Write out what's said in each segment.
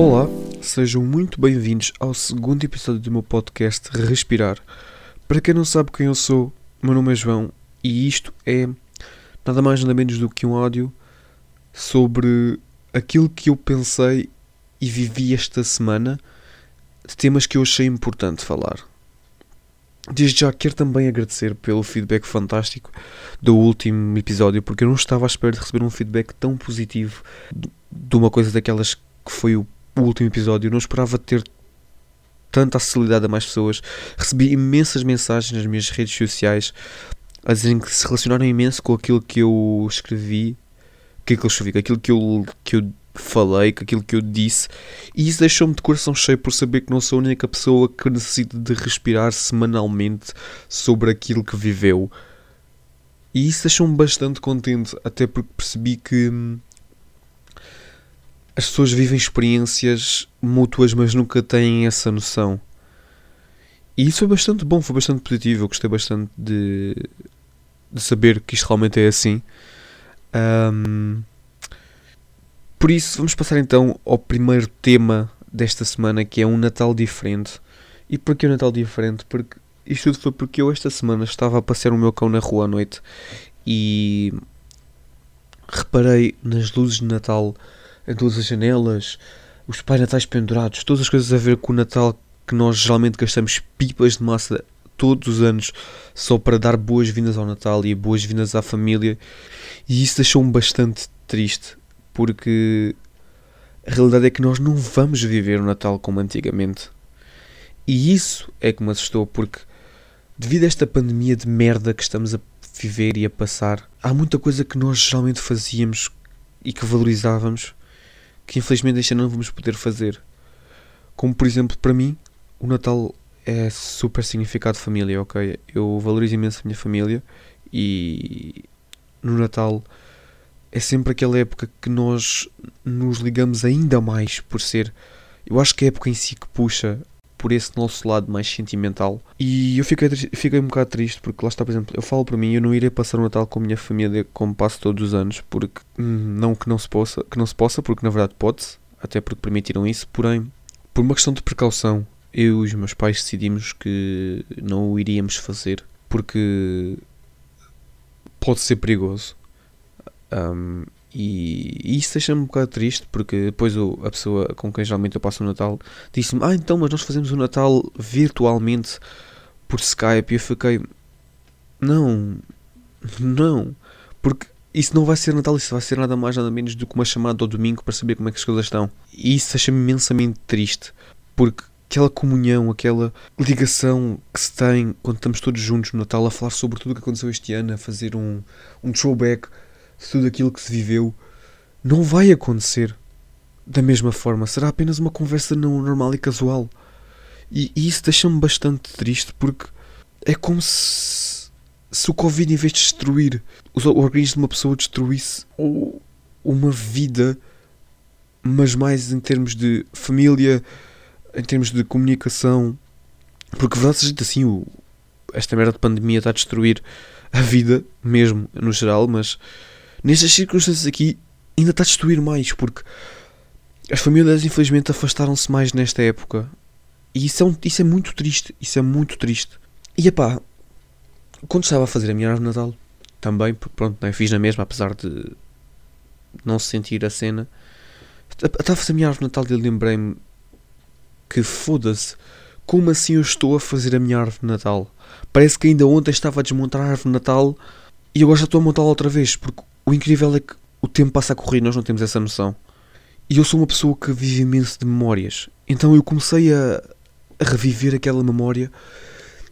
Olá, sejam muito bem-vindos ao segundo episódio do meu podcast Respirar. Para quem não sabe quem eu sou, meu nome é João e isto é nada mais nada menos do que um áudio sobre aquilo que eu pensei e vivi esta semana de temas que eu achei importante falar. Desde já quero também agradecer pelo feedback fantástico do último episódio, porque eu não estava à espera de receber um feedback tão positivo de uma coisa daquelas que foi o último episódio. Não esperava ter tanta acessibilidade a mais pessoas. Recebi imensas mensagens nas minhas redes sociais a dizerem que se relacionaram imenso com aquilo que eu escrevi, que aquilo que eu escrevi, aquilo que eu, que eu falei, com aquilo que eu disse, e isso deixou-me de coração cheio por saber que não sou a única pessoa que necessita de respirar semanalmente sobre aquilo que viveu. E isso deixou-me bastante contente, até porque percebi que hum, as pessoas vivem experiências mútuas, mas nunca têm essa noção. E isso foi bastante bom, foi bastante positivo. Eu gostei bastante de, de saber que isto realmente é assim. Um, por isso, vamos passar então ao primeiro tema desta semana, que é um Natal diferente. E porquê um Natal diferente? Porque isto tudo foi porque eu esta semana estava a passear o meu cão na rua à noite e reparei nas luzes de Natal todas as janelas, os Pai Natais pendurados, todas as coisas a ver com o Natal que nós geralmente gastamos pipas de massa todos os anos só para dar boas-vindas ao Natal e boas-vindas à família. E isso deixou-me bastante triste, porque a realidade é que nós não vamos viver o Natal como antigamente. E isso é que me assustou, porque devido a esta pandemia de merda que estamos a viver e a passar, há muita coisa que nós geralmente fazíamos e que valorizávamos que infelizmente este ano não vamos poder fazer. Como por exemplo, para mim, o Natal é super significado de família, ok? Eu valorizo imenso a minha família e no Natal é sempre aquela época que nós nos ligamos ainda mais por ser. Eu acho que é a época em si que puxa por esse nosso lado mais sentimental. E eu fiquei, fiquei um bocado triste porque lá está, por exemplo, eu falo para mim, eu não irei passar o Natal com a minha família como passo todos os anos, porque hum, não que não se possa, que não se possa, porque na verdade pode-se, até porque permitiram isso, porém, por uma questão de precaução, eu e os meus pais decidimos que não o iríamos fazer porque pode ser perigoso. Um, e, e isso deixa-me um bocado triste porque depois o, a pessoa com quem geralmente eu passo o Natal disse-me: Ah, então, mas nós fazemos o Natal virtualmente por Skype. E eu fiquei: Não, não, porque isso não vai ser Natal, isso vai ser nada mais, nada menos do que uma chamada ao domingo para saber como é que as coisas estão. E isso deixa-me imensamente triste porque aquela comunhão, aquela ligação que se tem quando estamos todos juntos no Natal a falar sobre tudo o que aconteceu este ano, a fazer um, um throwback tudo aquilo que se viveu não vai acontecer da mesma forma. Será apenas uma conversa não normal e casual. E, e isso deixa-me bastante triste porque é como se, se o Covid, em vez de destruir o organismo de uma pessoa, destruísse uma vida, mas mais em termos de família, em termos de comunicação. Porque, verdade seja assim, o, esta merda de pandemia está a destruir a vida mesmo, no geral, mas nestas circunstâncias aqui ainda está a destruir mais, porque as famílias infelizmente afastaram-se mais nesta época. E isso é, um, isso é muito triste, isso é muito triste. E epá, quando estava a fazer a minha árvore de Natal, também, pronto, né, fiz na mesma, apesar de não se sentir a cena. Estava a fazer a minha árvore de Natal e lembrei-me que foda-se, como assim eu estou a fazer a minha árvore de Natal? Parece que ainda ontem estava a desmontar a árvore de Natal e agora já estou a montá-la outra vez, porque o incrível é que o tempo passa a correr e nós não temos essa noção. E eu sou uma pessoa que vive imenso de memórias. Então eu comecei a, a reviver aquela memória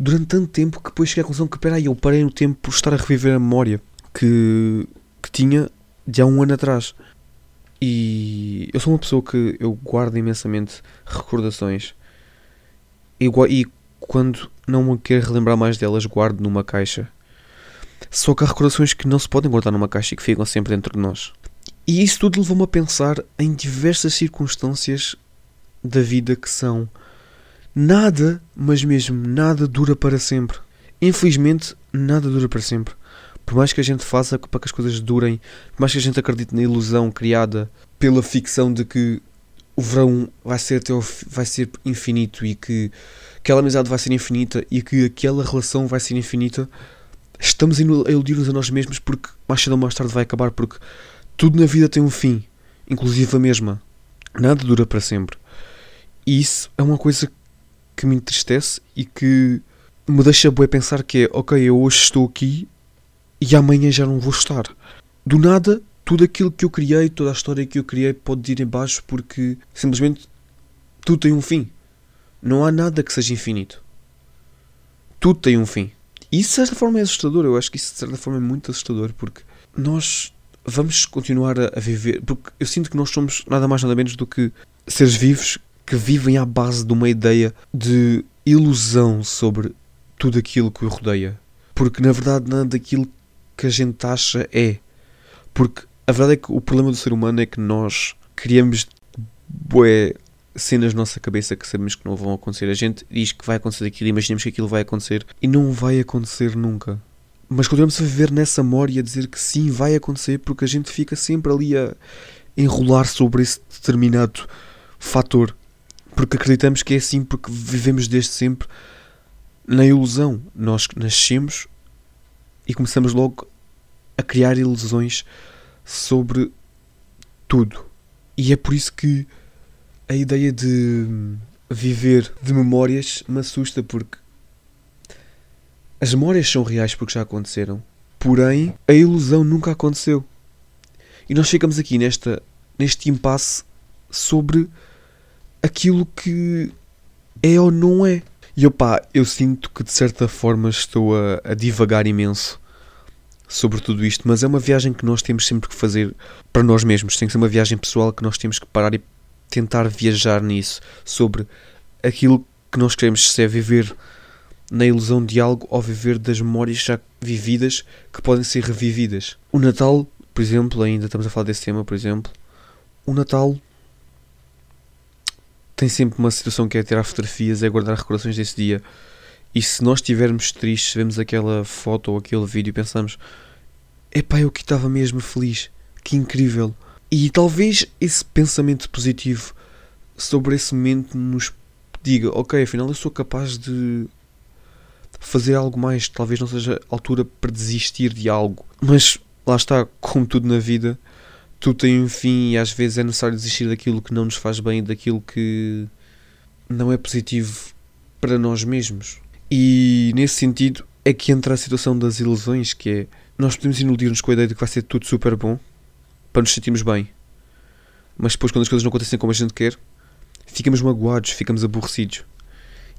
durante tanto tempo que depois cheguei à conclusão que, peraí, eu parei no tempo por estar a reviver a memória que, que tinha de há um ano atrás. E eu sou uma pessoa que eu guardo imensamente recordações. E, e quando não me quero relembrar mais delas, guardo numa caixa. Só que há recordações que não se podem guardar numa caixa e que ficam sempre dentro de nós. E isso tudo levou-me a pensar em diversas circunstâncias da vida que são nada, mas mesmo nada dura para sempre. Infelizmente, nada dura para sempre. Por mais que a gente faça para que as coisas durem, por mais que a gente acredite na ilusão criada pela ficção de que o verão vai ser até vai ser infinito e que aquela amizade vai ser infinita e que aquela relação vai ser infinita, estamos a iludir-nos a nós mesmos porque mais cedo ou mais tarde vai acabar porque tudo na vida tem um fim, inclusive a mesma. Nada dura para sempre. E isso é uma coisa que me entristece e que me deixa bué pensar que é, ok, eu hoje estou aqui e amanhã já não vou estar. Do nada, tudo aquilo que eu criei, toda a história que eu criei pode ir embaixo porque simplesmente tudo tem um fim. Não há nada que seja infinito. Tudo tem um fim. Isso de certa forma é assustador. Eu acho que isso de certa forma é muito assustador porque nós vamos continuar a, a viver. Porque eu sinto que nós somos nada mais nada menos do que seres vivos que vivem à base de uma ideia de ilusão sobre tudo aquilo que o rodeia. Porque na verdade nada daquilo que a gente acha é. Porque a verdade é que o problema do ser humano é que nós criamos bué cenas na nossa cabeça que sabemos que não vão acontecer. A gente diz que vai acontecer aquilo, imaginamos que aquilo vai acontecer e não vai acontecer nunca. Mas continuamos a viver nessa memória e a dizer que sim, vai acontecer porque a gente fica sempre ali a enrolar sobre esse determinado fator. Porque acreditamos que é assim porque vivemos desde sempre na ilusão. Nós nascemos e começamos logo a criar ilusões sobre tudo. E é por isso que a ideia de viver de memórias me assusta porque as memórias são reais porque já aconteceram, porém a ilusão nunca aconteceu. E nós ficamos aqui nesta, neste impasse sobre aquilo que é ou não é. E opá, eu sinto que de certa forma estou a, a divagar imenso sobre tudo isto, mas é uma viagem que nós temos sempre que fazer para nós mesmos. Tem que ser uma viagem pessoal que nós temos que parar e tentar viajar nisso, sobre aquilo que nós queremos, se é viver na ilusão de algo ou viver das memórias já vividas que podem ser revividas. O Natal, por exemplo, ainda estamos a falar desse tema, por exemplo, o Natal tem sempre uma situação que é tirar fotografias, é guardar recordações desse dia. E se nós estivermos tristes, vemos aquela foto ou aquele vídeo e pensamos: epá, eu que estava mesmo feliz, que incrível. E talvez esse pensamento positivo sobre esse momento nos diga: ok, afinal eu sou capaz de fazer algo mais. Talvez não seja altura para desistir de algo. Mas lá está, como tudo na vida, tudo tem um fim e às vezes é necessário desistir daquilo que não nos faz bem, daquilo que não é positivo para nós mesmos. E nesse sentido é que entra a situação das ilusões, que é nós podemos iludir-nos com a ideia de que vai ser tudo super bom para nos sentirmos bem. Mas depois quando as coisas não acontecem como a gente quer, ficamos magoados, ficamos aborrecidos.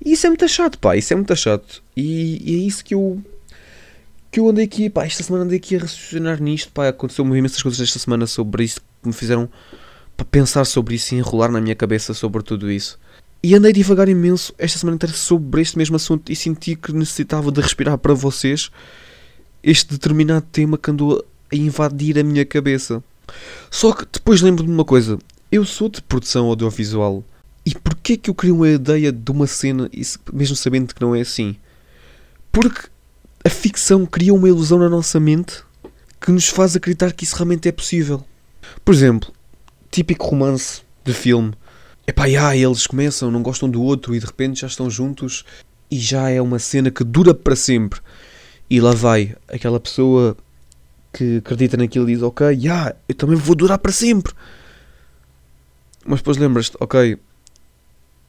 E isso é muito chato, pá, isso é muito chato. E, e, é isso que eu que eu andei aqui, pá, esta semana andei aqui a raciocinar nisto, pá, aconteceu-me imensas coisas esta semana sobre isso que me fizeram para pensar sobre isso e enrolar na minha cabeça sobre tudo isso. E andei devagar imenso esta semana inteira sobre este mesmo assunto e senti que necessitava de respirar para vocês este determinado tema que andou a invadir a minha cabeça. Só que depois lembro-me de uma coisa. Eu sou de produção audiovisual. E porquê que eu queria uma ideia de uma cena, mesmo sabendo que não é assim? Porque a ficção cria uma ilusão na nossa mente que nos faz acreditar que isso realmente é possível. Por exemplo, típico romance de filme Epá, yeah, eles começam, não gostam do outro e de repente já estão juntos e já é uma cena que dura para sempre. E lá vai aquela pessoa que acredita naquilo e diz: Ok, yeah, eu também vou durar para sempre. Mas depois lembras-te: Ok,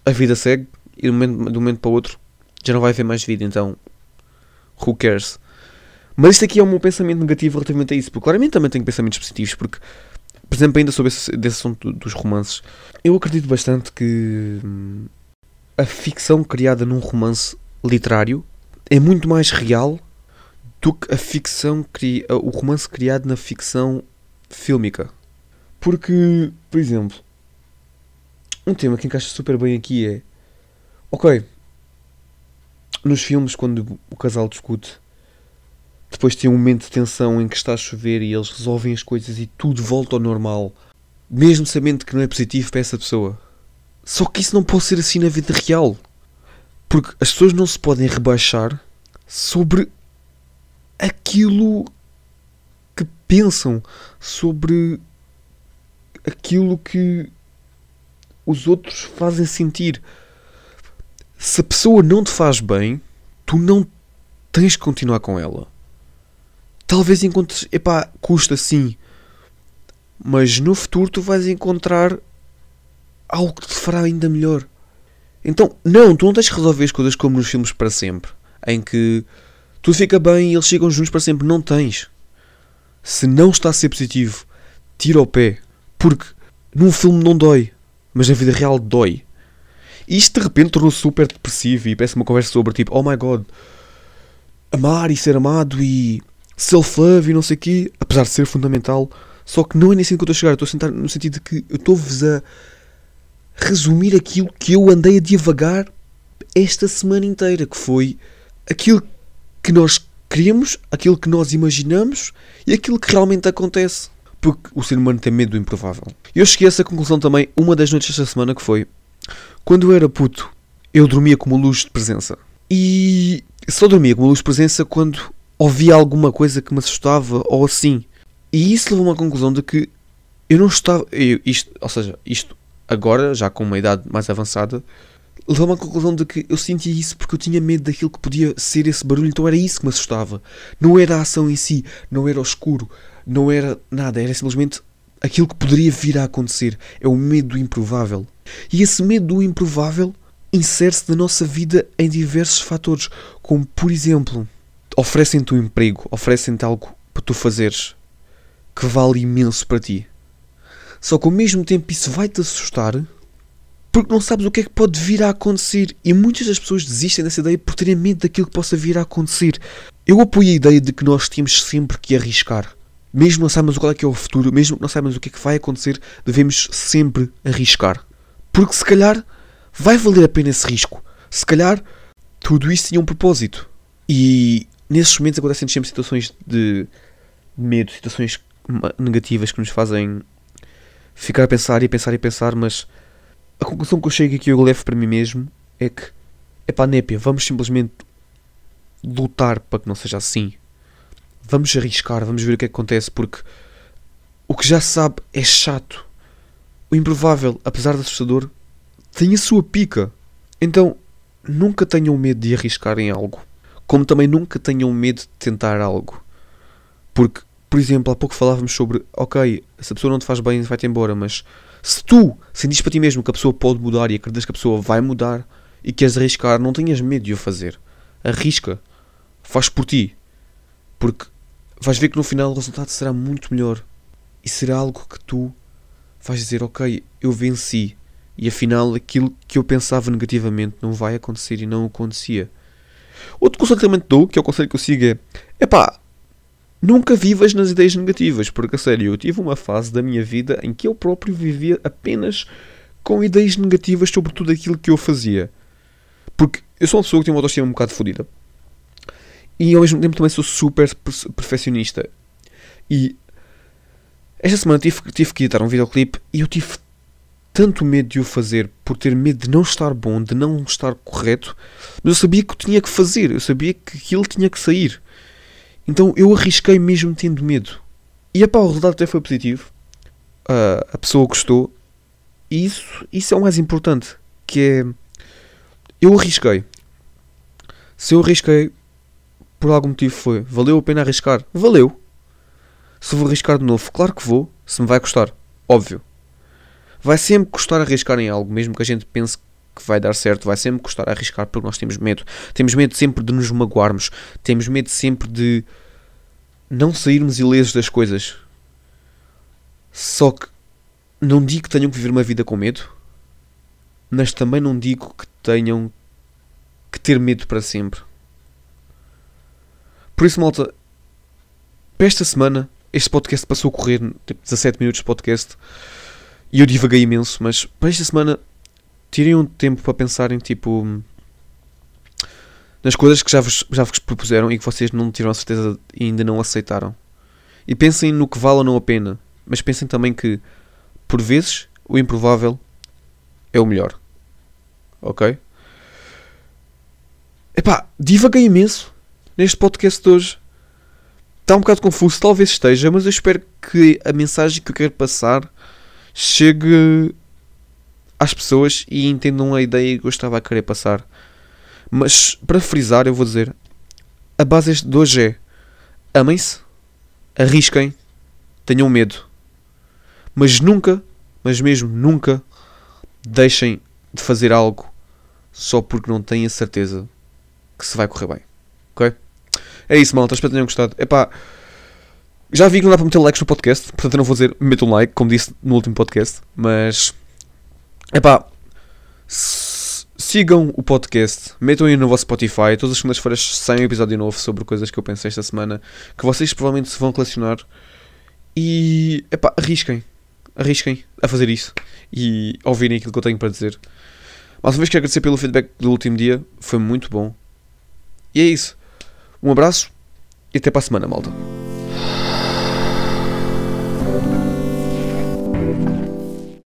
a vida segue e de um, momento, de um momento para o outro já não vai haver mais vida, então who cares? Mas isto aqui é o meu pensamento negativo relativamente a isso, porque claramente também tenho pensamentos positivos, porque por exemplo, ainda sobre esse, desse assunto dos romances, eu acredito bastante que hum, a ficção criada num romance literário é muito mais real do que a ficção o romance criado na ficção fílmica. Porque, por exemplo, um tema que encaixa super bem aqui é ok, nos filmes quando o casal discute depois tem um momento de tensão em que está a chover e eles resolvem as coisas e tudo volta ao normal, mesmo sabendo que não é positivo para essa pessoa. Só que isso não pode ser assim na vida real. Porque as pessoas não se podem rebaixar sobre aquilo que pensam, sobre aquilo que os outros fazem sentir. Se a pessoa não te faz bem, tu não tens que continuar com ela. Talvez encontres, epá, custa sim, mas no futuro tu vais encontrar algo que te fará ainda melhor. Então, não, tu não tens que resolver as coisas como nos filmes para sempre, em que tudo fica bem e eles chegam juntos para sempre. Não tens. Se não está a ser positivo, tira o pé. Porque num filme não dói, mas na vida real dói. Isto de repente tornou-se super depressivo e parece uma conversa sobre tipo, oh my god, amar e ser amado e self-love e não sei o quê, apesar de ser fundamental. Só que não é nesse sentido que eu estou a chegar, eu estou a sentar no sentido de que eu estou-vos a resumir aquilo que eu andei a divagar esta semana inteira, que foi aquilo que nós queremos, aquilo que nós imaginamos e aquilo que realmente acontece. Porque o ser humano tem medo do improvável. Eu cheguei a essa conclusão também uma das noites desta semana que foi quando eu era puto, eu dormia com uma luz de presença. E só dormia com uma luz de presença quando ouvia alguma coisa que me assustava ou assim. E isso levou-me à conclusão de que eu não estava. Eu, isto, ou seja, isto agora, já com uma idade mais avançada, levou-me à conclusão de que eu sentia isso porque eu tinha medo daquilo que podia ser esse barulho, então era isso que me assustava. Não era a ação em si, não era o escuro, não era nada, era simplesmente aquilo que poderia vir a acontecer. É o medo do improvável. E esse medo do improvável insere-se na nossa vida em diversos fatores, como por exemplo, oferecem-te um emprego, oferecem-te algo para tu fazeres que vale imenso para ti. Só que ao mesmo tempo isso vai-te assustar porque não sabes o que é que pode vir a acontecer. E muitas das pessoas desistem dessa ideia por terem medo daquilo que possa vir a acontecer. Eu apoio a ideia de que nós temos sempre que arriscar. Mesmo não sabemos qual é que é o futuro, mesmo que não sabemos o que é que vai acontecer, devemos sempre arriscar. Porque se calhar vai valer a pena esse risco. Se calhar tudo isso tinha um propósito. E nesses momentos acontecem sempre situações de medo, situações negativas que nos fazem ficar a pensar e a pensar e a pensar, mas a conclusão que eu chego aqui eu levo para mim mesmo é que é pá, népia, vamos simplesmente lutar para que não seja assim. Vamos arriscar, vamos ver o que, é que acontece, porque o que já se sabe é chato. O improvável, apesar de assustador, tem a sua pica. Então, nunca tenham medo de arriscar em algo. Como também nunca tenham medo de tentar algo. Porque por exemplo, há pouco falávamos sobre, ok, se a pessoa não te faz bem, vai-te embora, mas se tu sentires para ti mesmo que a pessoa pode mudar e acreditas que a pessoa vai mudar e queres arriscar, não tenhas medo de o fazer. Arrisca. Faz por ti. Porque vais ver que no final o resultado será muito melhor. E será algo que tu vais dizer, ok, eu venci. E afinal aquilo que eu pensava negativamente não vai acontecer e não acontecia. Outro conselho que também te dou, que é o conselho que eu sigo é, epá, Nunca vivas nas ideias negativas, porque a sério, eu tive uma fase da minha vida em que eu próprio vivia apenas com ideias negativas sobre tudo aquilo que eu fazia. Porque eu sou uma pessoa que tem uma autoestima um bocado fodida. E ao mesmo tempo também sou super perfeccionista. E esta semana tive, tive que editar um videoclipe e eu tive tanto medo de o fazer por ter medo de não estar bom, de não estar correto, mas eu sabia que o tinha que fazer, eu sabia que aquilo tinha que sair. Então eu arrisquei mesmo tendo medo. E epá, o resultado até foi positivo. Uh, a pessoa gostou. E isso, isso é o mais importante. Que é. Eu arrisquei. Se eu arrisquei, por algum motivo foi. Valeu a pena arriscar? Valeu. Se vou arriscar de novo, claro que vou. Se me vai custar. Óbvio. Vai sempre custar arriscar em algo, mesmo que a gente pense que vai dar certo, vai sempre custar arriscar porque nós temos medo. Temos medo sempre de nos magoarmos, temos medo sempre de não sairmos ilesos das coisas. Só que não digo que tenham que viver uma vida com medo, mas também não digo que tenham que ter medo para sempre. Por isso, malta, para esta semana, este podcast passou a correr tipo 17 minutos de podcast e eu divaguei imenso, mas para esta semana tirem um tempo para pensarem tipo nas coisas que já vos, já vos propuseram e que vocês não tiveram a certeza e ainda não aceitaram. E pensem no que vale ou não a pena, mas pensem também que por vezes o improvável é o melhor. Ok? Epá, divaguei imenso neste podcast de hoje. Está um bocado confuso, talvez esteja, mas eu espero que a mensagem que eu quero passar chegue às pessoas e entendam a ideia que eu estava a querer passar. Mas para frisar, eu vou dizer: a base de hoje é amem-se, arrisquem, tenham medo, mas nunca, mas mesmo nunca, deixem de fazer algo só porque não têm a certeza que se vai correr bem. Ok? É isso, malta. Espero que tenham gostado. Epá, já vi que não dá para meter likes no podcast, portanto eu não vou dizer metam um like, como disse no último podcast, mas epá, sigam o podcast, metam aí no vosso Spotify, todas as segundas-feiras sai um episódio novo sobre coisas que eu pensei esta semana, que vocês provavelmente se vão relacionar e epá, arrisquem, arrisquem a fazer isso e ouvirem aquilo que eu tenho para dizer. Mais uma vez quero agradecer pelo feedback do último dia, foi muito bom. E é isso. Um abraço e até para a semana, malta.